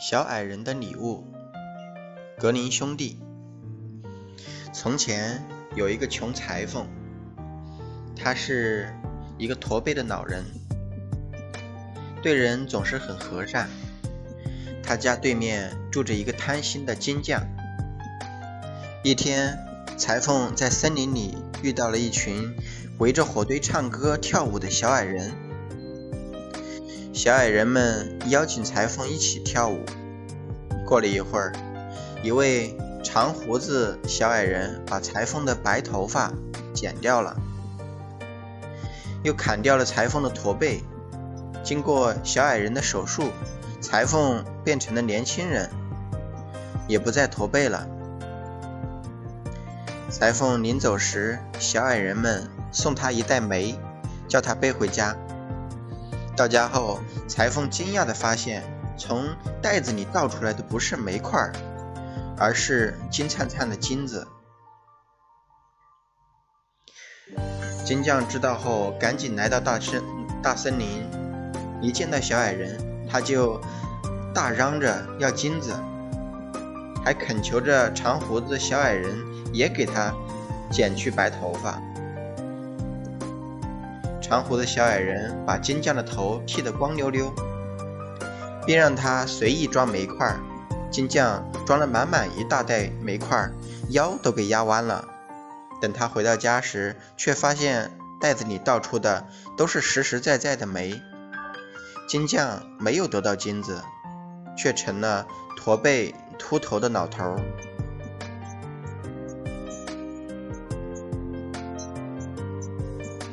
小矮人的礼物，格林兄弟。从前有一个穷裁缝，他是一个驼背的老人，对人总是很和善。他家对面住着一个贪心的金匠。一天，裁缝在森林里遇到了一群围着火堆唱歌跳舞的小矮人。小矮人们邀请裁缝一起跳舞。过了一会儿，一位长胡子小矮人把裁缝的白头发剪掉了，又砍掉了裁缝的驼背。经过小矮人的手术，裁缝变成了年轻人，也不再驼背了。裁缝临走时，小矮人们送他一袋煤，叫他背回家。到家后，裁缝惊讶地发现，从袋子里倒出来的不是煤块，而是金灿灿的金子。金匠知道后，赶紧来到大森大森林，一见到小矮人，他就大嚷着要金子，还恳求着长胡子小矮人也给他剪去白头发。长胡子小矮人把金匠的头剃得光溜溜，并让他随意装煤块。金匠装了满满一大袋煤块，腰都给压弯了。等他回到家时，却发现袋子里倒出的都是实实在在的煤。金匠没有得到金子，却成了驼背秃头的老头儿。